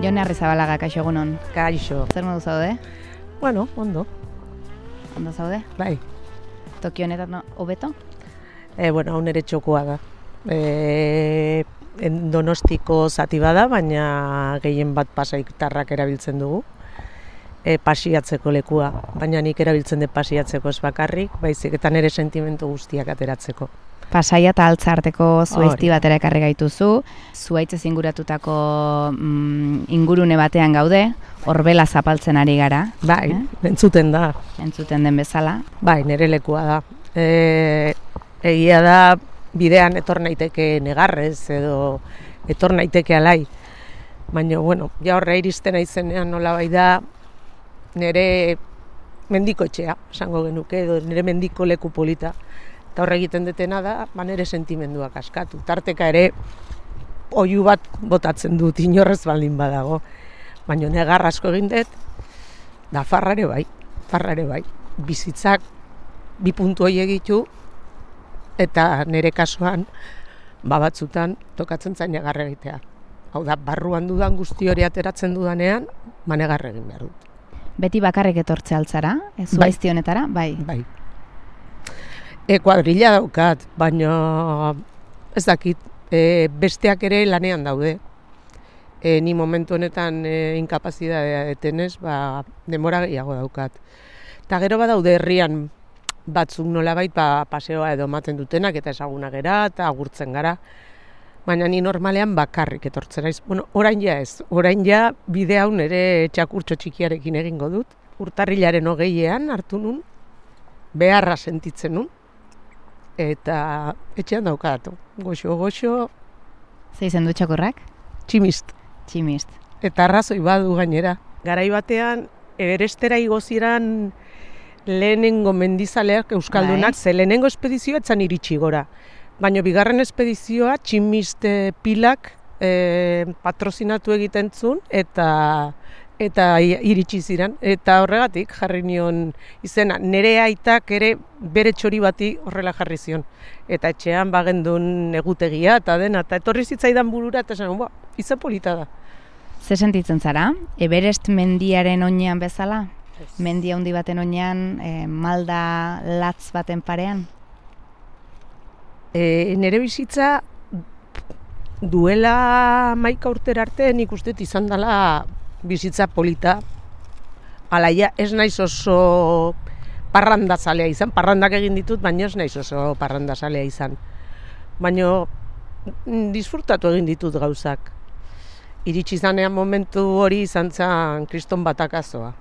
Jone Arrizabalaga, kaixo egunon. Kaixo. Zer modu zaude? Bueno, ondo. Ondo zaude? Bai. Tokio honetan hobeto? E, bueno, hau nere txokoa da. E, en donostiko zati bada, baina gehien bat pasaitarrak erabiltzen dugu. E, pasiatzeko lekua, baina nik erabiltzen dut pasiatzeko ez bakarrik, baizik eta nire sentimentu guztiak ateratzeko. Pasaia eta altza arteko zuaizti batera ekarri gaituzu, zuaitzez inguratutako mm, ingurune batean gaude, horbela zapaltzen ari gara, Bai, Eh? entzuten da. entzuten den bezala. Bai, nire lekua da. E, egia da bidean etor naiteke negarrez edo etor naiteke alai. Baina, bueno, ja horre iristen aizenean nola bai da nire mendiko etxea, esango genuke, edo nire mendiko leku polita. Eta horre egiten detena da, ba nire sentimenduak askatu. Tarteka ere, oihu bat botatzen dut, inorrez baldin badago. Baina negar asko egin dut, da farrare bai, farrare bai. Bizitzak bi puntu hori egitu, eta nire kasuan, ba batzutan, tokatzen zain negar egitea. Hau da, barruan dudan guzti hori ateratzen dudanean, ba negar egin behar dut. Beti bakarrik etortze altzara, e, zuaizti honetara, bai. Bai. E, kuadrilla daukat, baina ez dakit, e, besteak ere lanean daude. E, ni momentu honetan e, inkapazidadea detenez, ba, demora gehiago daukat. Eta gero badaude herrian batzuk nolabait ba, paseoa edo ematen dutenak eta ezaguna gera eta agurtzen gara. Baina ni normalean bakarrik etortzen naiz. Bueno, orain ja ez. Orain ja bide hau nere txakurtxo txikiarekin egingo dut. Urtarrilaren hogeian hartu nun, beharra sentitzen nun, eta etxean daukat. Goxo, goxo, Ze izen du txakurrak? tximist. Tximist. Eta arrazoi badu gainera. Garai batean, Everestera igoziran lehenengo mendizaleak Euskaldunak, Bai. ze lehenengo espedizioa etzan iritsi gora. Baina bigarren espedizioa tximist eh, pilak eh, patrozinatu egiten zuen eta eta iritsi ziren. Eta horregatik jarri nion izena. Nere aitak ere bere txori bati horrela jarri zion. Eta etxean bagendun egutegia eta dena. Eta etorri zitzaidan burura eta esan, ba, izen polita da. Ze sentitzen zara? Everest mendiaren oinean bezala? Mendi handi baten oinean, e, malda latz baten parean? E, nere bizitza duela maika urtera arte nik uste izan dela bizitza polita. Alaia ez naiz oso parrandazalea izan, parrandak egin ditut, baina ez naiz oso parrandazalea izan. Baina mm, disfrutatu egin ditut gauzak. Iritsi zanean momentu hori izan zen kriston batakazoa.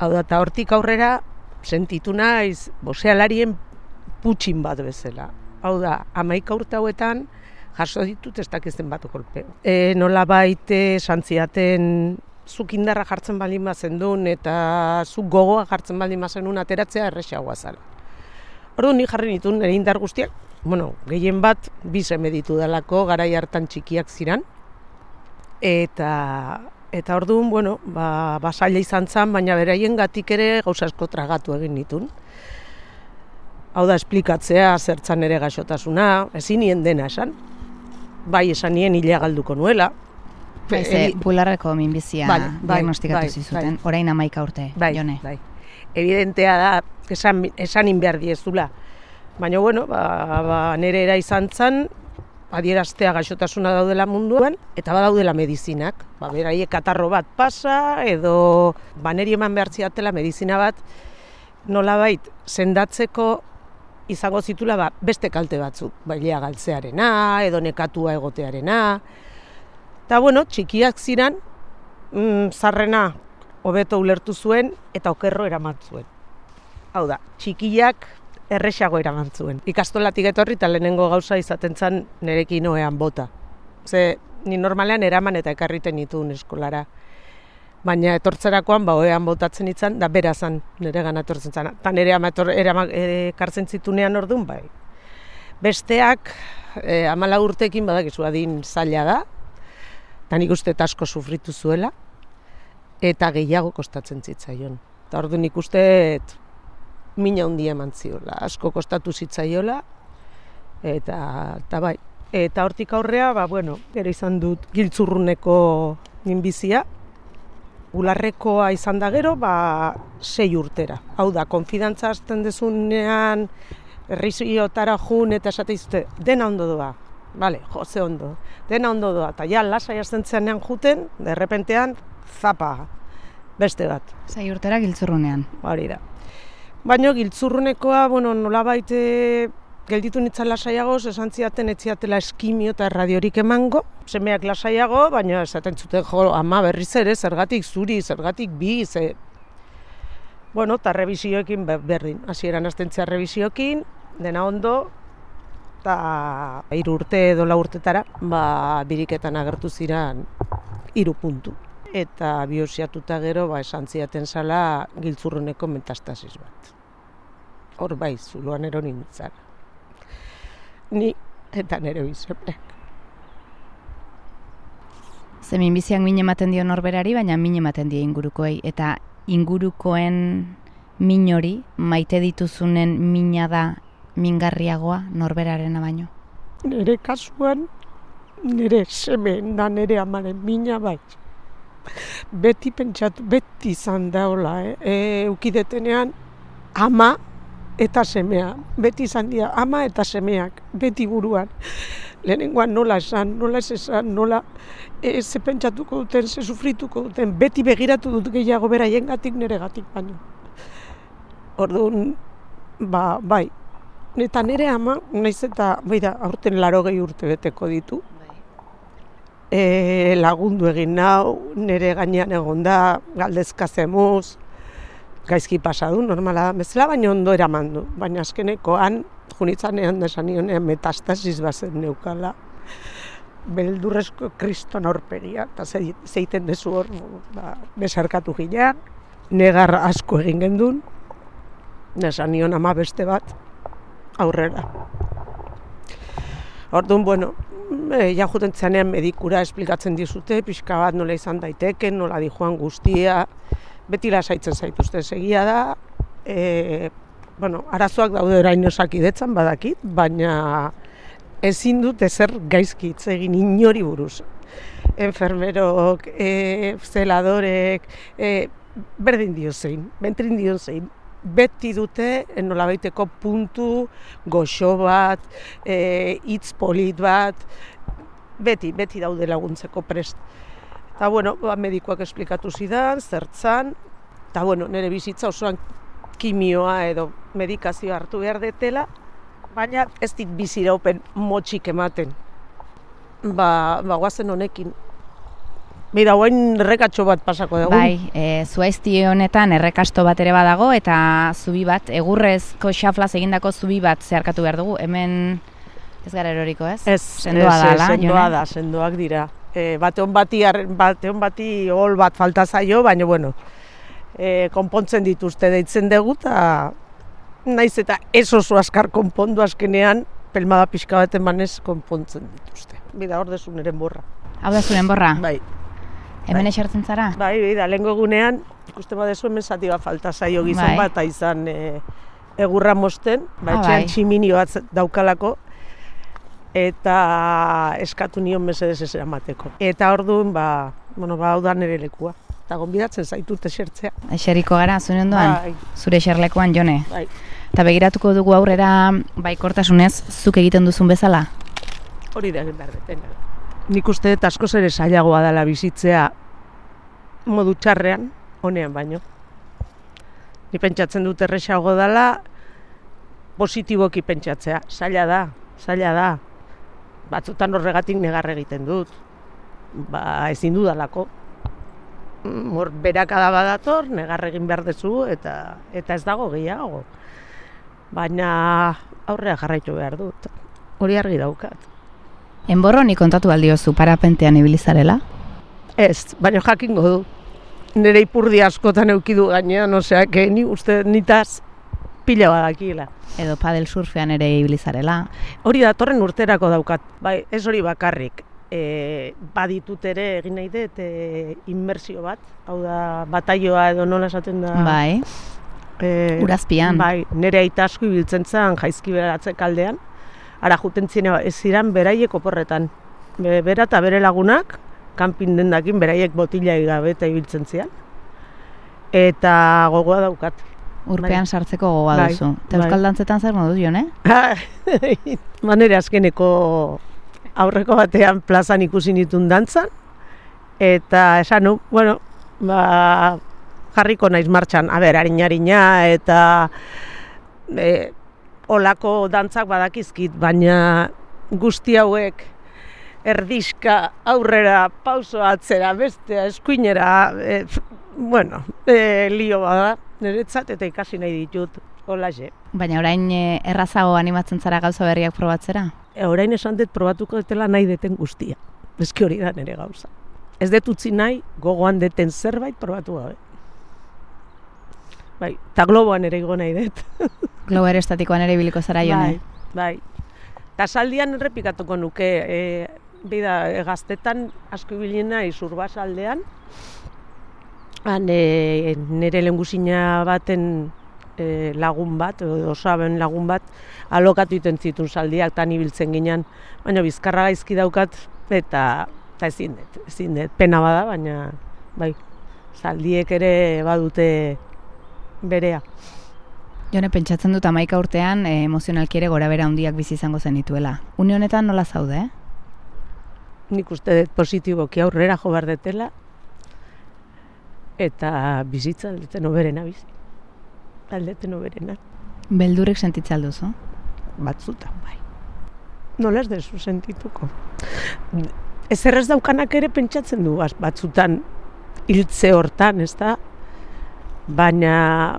Hau da, eta hortik aurrera sentitu naiz bosealarien putxin bat bezala. Hau da, amaika urte hauetan jaso ditut ez dakizen bat kolpe. E, nola baite santziaten zuk indarra jartzen baldin bazen duen eta zuk gogoa jartzen baldin bazen duen ateratzea erresagoa zala. Orduan ni jarri nituen nire indar guztiak, bueno, gehien bat bi seme ditu dalako, garai hartan txikiak ziran. Eta eta orduan, bueno, ba, basaila izan zen, baina beraien gatik ere gauza asko tragatu egin nituen. Hau da, esplikatzea, zertzan ere gaixotasuna, ezin dena esan. Bai, esan nien hila galduko nuela. Bai, ze, Ebi- bularreko minbizia Bai, bai, diagnostikatu bai, zizuten, orain amaika urte, bai, jone. bai. Evidentea da, esan, esanin behar diezula. Baina, bueno, ba, ba, nire era izan zen, adieraztea gaixotasuna daudela munduan, eta badaudela medizinak. Ba, beraiek katarro bat pasa, edo baneri eman behar ziatela medizina bat, nolabait sendatzeko izango zitula ba, beste kalte batzuk, bailea galtzearena, edo nekatua egotearena. Eta bueno, txikiak ziran, mm, zarrena hobeto ulertu zuen eta okerro eraman zuen. Hau da, txikiak erresago eraman zuen. Ikastolatik etorri eta lehenengo gauza izaten zen nerekin oean bota. Ze ni normalean eraman eta ekarriten nituen eskolara. Baina etortzerakoan ba oean botatzen itzan da bera zan nire gana etortzen zan. Eta nire ama etor, erama, ekartzen zitunean orduan bai. Besteak e, amala urtekin badakizu adin zaila da, eta nik uste asko sufritu zuela, eta gehiago kostatzen zitzaion. Eta orduan nik uste mina handia eman ziola, asko kostatu zitzaiola, eta, eta bai. Eta hortik aurrea, ba, bueno, gero izan dut giltzurruneko ninbizia, ularrekoa izan da gero, ba, sei urtera. Hau da, konfidantza hasten dezunean, erriziotara jun eta esate izute, dena ondo doa. Bale, jose ondo. Dena ondo doa. Eta ja, lasai hasten zenean juten, derrepentean, zapa, beste bat. Sei urtera giltzurrunean. Hori da. Baina giltzurrunekoa, bueno, nola baite gelditu nintzen lasaiagoz, esan ziaten etziatela eskimio eta radiorik emango. Semeak lasaiago, baina esaten zuten jo, ama berriz ere, zergatik zuri, zergatik bi, ze... Bueno, eta revisioekin berdin. Hasieran astentzia revisioekin, dena ondo, eta hiru urte edo la urtetara, ba, biriketan agertu ziren hiru puntu. Eta biosiatuta gero, ba, esan ziaten zala giltzurruneko metastasis bat. Hor bai, zuloan eronin nintzen ni eta nere bizonek. Ze minbiziak min ematen dio norberari, baina min ematen dio ingurukoei. Eta ingurukoen min hori, maite dituzunen mina da mingarriagoa norberaren baino. Nere kasuan, nere seme da nere amaren mina bai. Beti pentsatu, beti izan daola, eh? E, ukidetenean, ama eta semea. Beti izan dira ama eta semeak, beti buruan. Lehenengoan nola esan, nola ez esan, nola ez ze pentsatuko duten, ze sufrituko duten, beti begiratu dut gehiago beraien gatik nire gatik baino. Orduan, ba, bai, eta nire ama, naiz eta, bai da, aurten laro gehi urte beteko ditu. E, lagundu egin nau, nire gainean egon da, galdezka zemuz, gaizki pasadu, normala bezala, baina ondo eraman du. Baina azkenekoan, junitzanean desan nionean metastasis bazen neukala, beldurrezko kriston aurpegia, eta zeiten dezu hor, ba, besarkatu ginean, negar asko egin gendun, desan nion ama beste bat, aurrera. Orduan, bueno, e, ja juten medikura esplikatzen dizute, pixka bat nola izan daiteke, nola di joan guztia, beti lasaitzen zaituzte segia da, e, bueno, arazoak daude orain osakidetzan badakit, baina ezin dut ezer gaizki hitz egin inori buruz. Enfermerok, e, zeladorek, e, berdin dio zein, bentrin dio zein, beti dute nolabaiteko puntu, goxo bat, e, hitz polit bat, beti, beti daude laguntzeko prest. Eta, bueno, ba, medikoak esplikatu zidan, zertzan, eta, bueno, nire bizitza osoan kimioa edo medikazioa hartu behar detela, baina ez dit biziraupen motxik ematen. Ba, ba guazen honekin. Bida, guain errekatxo bat pasako dugu. Bai, e, zuaizti honetan errekasto bat ere badago, eta zubi bat, egurrezko xaflaz egindako zubi bat zeharkatu behar dugu. Hemen ez gara eroriko, ez? Ez, sendoa da, sendoa da, sendoak dira e, bate hon bati, bate hon bati hol bat falta zaio, baina bueno, e, konpontzen dituzte deitzen dugu, eta naiz eta ez oso askar konpondu askenean, pelmada pixka bat emanez konpontzen dituzte. Bida, hor desu nire borra. Hau da zuren borra? Bai. Hemen bai. esartzen zara? Bai, bida, lehen egunean, ikuste badezu hemen zati bat falta zaio gizon bai. bat, izan e, egurra mosten, bai, ah, bai. tximinio bat daukalako, eta eskatu nion mesedez ez eramateko. Eta orduan, ba, bueno, ba, hau da nire lekua. Eta gonbidatzen zaitut esertzea. Eseriko gara, zure ondoan? Bai. Zure eserlekuan, jone? Bai. Eta begiratuko dugu aurrera baikortasunez, zuk egiten duzun bezala? Hori da egin behar detena. Nik uste dut asko ere zailagoa dela bizitzea modu txarrean, honean baino. Ni pentsatzen dut erresago dela, positiboki pentsatzea. Zaila da, zaila da batzutan horregatik negar egiten dut. Ba, ezin dudalako. Hor berakada badator, negar egin behar dezu eta eta ez dago gehiago. Baina aurrea jarraitu behar dut. Hori argi daukat. Enborro ni kontatu aldiozu parapentean ibilizarela? Ez, baina jakingo du. Nere ipurdi askotan eukidu gainean, osea, que ni uste nitaz pila badakila. Edo padel surfean ere ibilizarela. Hori da, torren urterako daukat. Bai, ez hori bakarrik. E, baditut ere egin nahi dut e, inmersio bat. Hau da, bataioa edo nola esaten da. Bai, e, urazpian. Bai, nire aita asko ibiltzen zen jaizki beratze kaldean. Ara juten ez ziren beraiek oporretan. Be, bera eta bere lagunak, kanpin dendakin, beraiek botila gabe eta ibiltzen zian. Eta gogoa daukat. Urpean sartzeko gogoa Bai, duzu. Eta bai. euskal dantzetan zer moduz, Jone? Manere azkeneko aurreko batean plazan ikusi nitun dantzan, eta esan bueno, ba, jarriko naiz martxan, a ber, harina eta e, olako dantzak badakizkit, baina guzti hauek erdiska aurrera, pauso atzera, bestea, eskuinera, e, bueno, e, lio bada, niretzat eta ikasi nahi ditut, holaxe. Baina orain eh, errazago animatzen zara gauza berriak probatzera? E, orain esan dut probatuko dutela nahi deten guztia. Eski hori da nire gauza. Ez dut utzi nahi gogoan deten zerbait probatu gabe. Bai, eta globoan ere igo nahi dut. Globo estatikoan ere ibiliko zara, Jone? bai. Eta saldian errepikatuko nuke, e, bida, gaztetan asko ibili naiz urbasaldean, Han, e, nire lengusina baten e, lagun bat, osaben lagun bat, alokatu iten zitun saldiak, tan ibiltzen ginen, baina bizkarra gaizki daukat, eta, eta ezin dut, ezin dut, pena bada, baina, bai, saldiek ere badute berea. Jone, pentsatzen dut amaika urtean eh, emozionalki ere gora bera handiak bizi izango zenituela. Une honetan nola zaude, eh? Nik uste dut positiboki aurrera jo behar detela, eta bizitza aldeten oberena bizi. Aldeten oberena, Beldurrik sentitzen alduzu? batzutan bai. Nola ez dezu sentituko. Ez daukanak ere pentsatzen du batzutan hiltze hortan, ez da? Baina,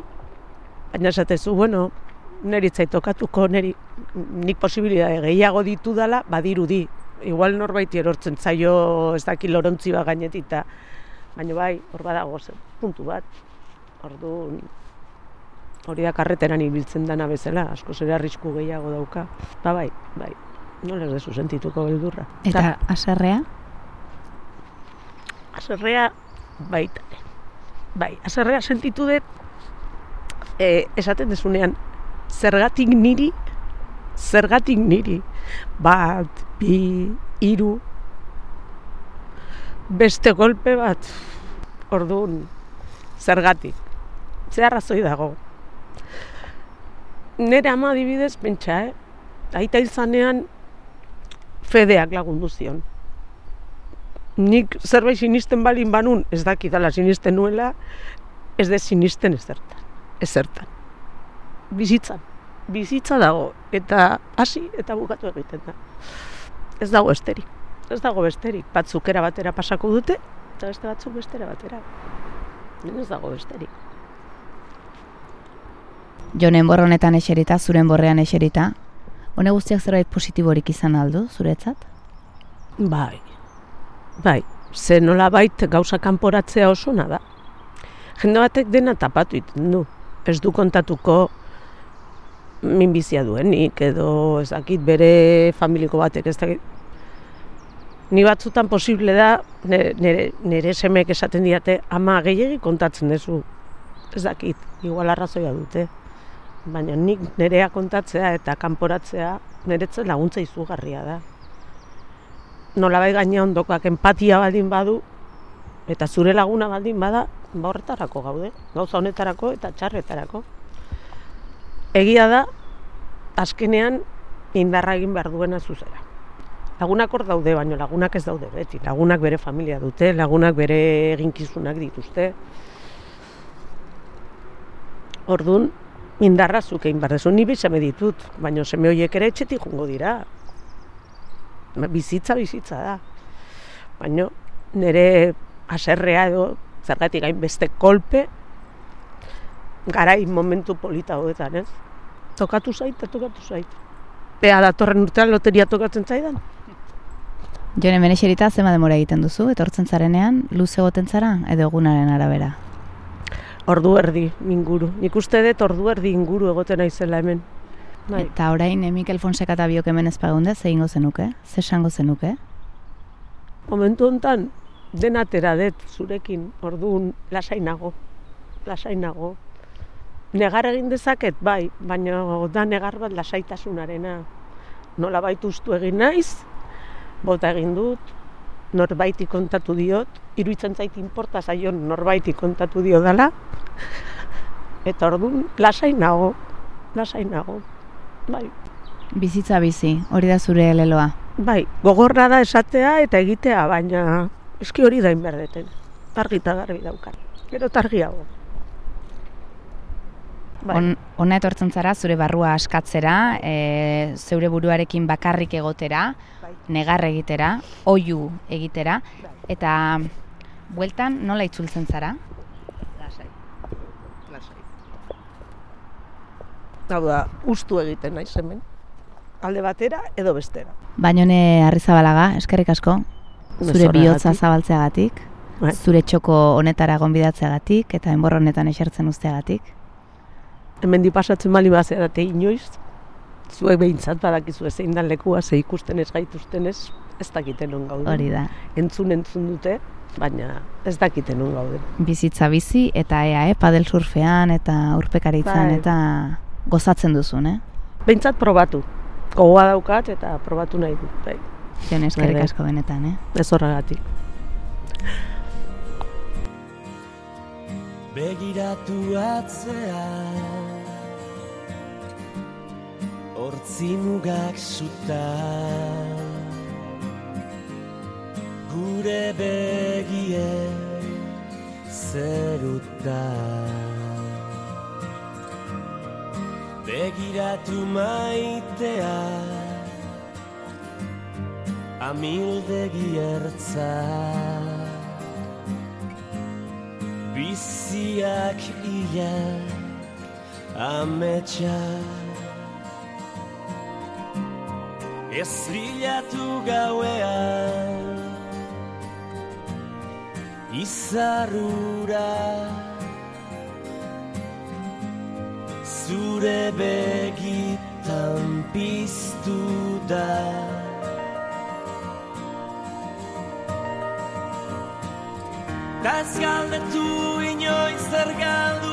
baina esatezu, bueno, neri tokatuko, neri, nik posibilitate gehiago ditu dala, badirudi. Igual norbaiti erortzen zaio ez daki lorontzi bat gainetita. Baina bai, hor badago puntu bat. Orduan, hori da karreteran ibiltzen dana bezala, asko ere arrisku gehiago dauka. Ba bai, bai, nola ez dezu sentituko beldurra. Eta aserrea? Aserrea baita. Bai, aserrea sentitu dut e, esaten dezunean zergatik niri zergatik niri bat, bi, hiru beste golpe bat orduan zergatik ze arrazoi dago nire ama adibidez pentsa, eh? aita izanean fedeak lagundu zion nik zerbait sinisten balin banun, ez dakidala sinisten nuela, ez de sinisten ezertan. Ezertan. Bizitzan. Bizitza dago, eta hasi eta bukatu egiten da. Ez dago esterik. Ez dago besterik. Batzuk era batera pasako dute, eta beste batzuk bestera batera. Ez dago besterik. Jonen borronetan eserita, zuren borrean eserita. Hone guztiak zerbait positiborik izan aldu, zuretzat? Bai, bai, ze nola bait gauza kanporatzea oso da. Jende batek dena tapatu iten du. Ez du kontatuko minbizia duenik, edo ez dakit bere familiko batek, ez dakit. Ni batzutan posible da, nire, nire, semek esaten diate, ama gehiegi kontatzen duzu. Ez dakit, igual arrazoia dute. Baina nik nerea kontatzea eta kanporatzea niretzat laguntza izugarria da nolabai gaina ondokoak empatia baldin badu eta zure laguna baldin bada ba horretarako gaude, gauza honetarako eta txarretarako. Egia da azkenean indarra egin behar duena zuzera. Lagunak hor daude, baina lagunak ez daude beti. Lagunak bere familia dute, lagunak bere eginkizunak dituzte. Ordun indarra zuk egin behar duzu, ni bizame ditut, baina seme horiek ere etxetik jungo dira bizitza bizitza da. Baina nire aserrea edo zergatik gain beste kolpe garai momentu polita hoetan, ez? Tokatu zait, tokatu zait. Ea datorren urtean loteria tokatzen zaidan. Jone, hemen eserita zema demora egiten duzu, etortzen zarenean, luze goten zara, edo egunaren arabera. Ordu erdi inguru. Nik uste dut ordu erdi inguru egoten naizela hemen. Bai. Eta orain, eh, Mikel Fonseca eta biok hemen ez pagunde, ze ingo zenuke? Ze esango zenuke? Momentu hontan dena atera dut zurekin, orduan lasainago, lasainago. Negar egin dezaket, bai, baina da negar bat lasaitasunarena. Nola baitu ustu egin naiz, bota egin dut, norbaiti kontatu diot, iruditzen zait inporta zaion norbaiti kontatu dio dela, eta orduan lasai nago, lasai nago, bai. Bizitza bizi, hori da zure leloa. Bai, gogorra da esatea eta egitea, baina eski hori da inberdeten. Argi eta garbi daukan. Gero targiago. Bai. On, ona etortzen zara zure barrua askatzera, e, zeure buruarekin bakarrik egotera, Bai. negar egitera, oiu egitera, eta bueltan nola itzultzen zara? Lasai. Lasai. Hau da, ustu egiten naiz hemen. Alde batera edo bestera. Bainone Arrizabalaga, eskerrik asko, zure bihotza zabaltzeagatik, Bai. zure txoko honetara gonbidatzeagatik eta enbor honetan esertzen usteagatik. Hemen di pasatzen bali bazerate inoiz, zuek behintzat badakizu zein dan lekua, ze ikusten ez gaituzten ez, ez dakiten non gauden. Hori da. Entzun entzun dute, baina ez dakiten non gauden. Bizitza bizi eta ea, eh, padel surfean eta urpekaritzan Bai. eta gozatzen duzun, eh? Behintzat probatu. Gogoa daukat eta probatu nahi dut. Bai. Jon eskerrik asko benetan, eh? Ez horregatik. Begiratu atzea Hortzi mugak zuta. Gure begie zeruta. Begiratu maitea Amildegi ertza. Biziak ia ametsa Ez bilatu gauean Izarrura. Zure begitan piztu da. Ez galdetu inoiz zer galdu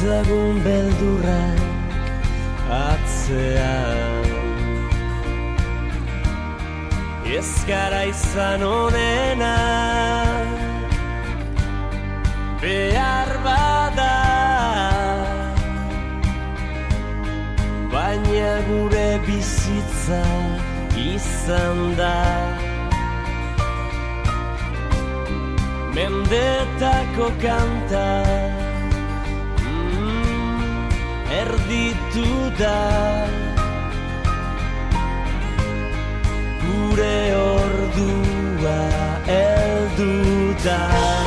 ditzagun beldurrak atzean. Ez gara izan onena Behar bada. Baina gure bizitza izan da. Mendetako kanta mm, Erditu da Gure ordua eldu da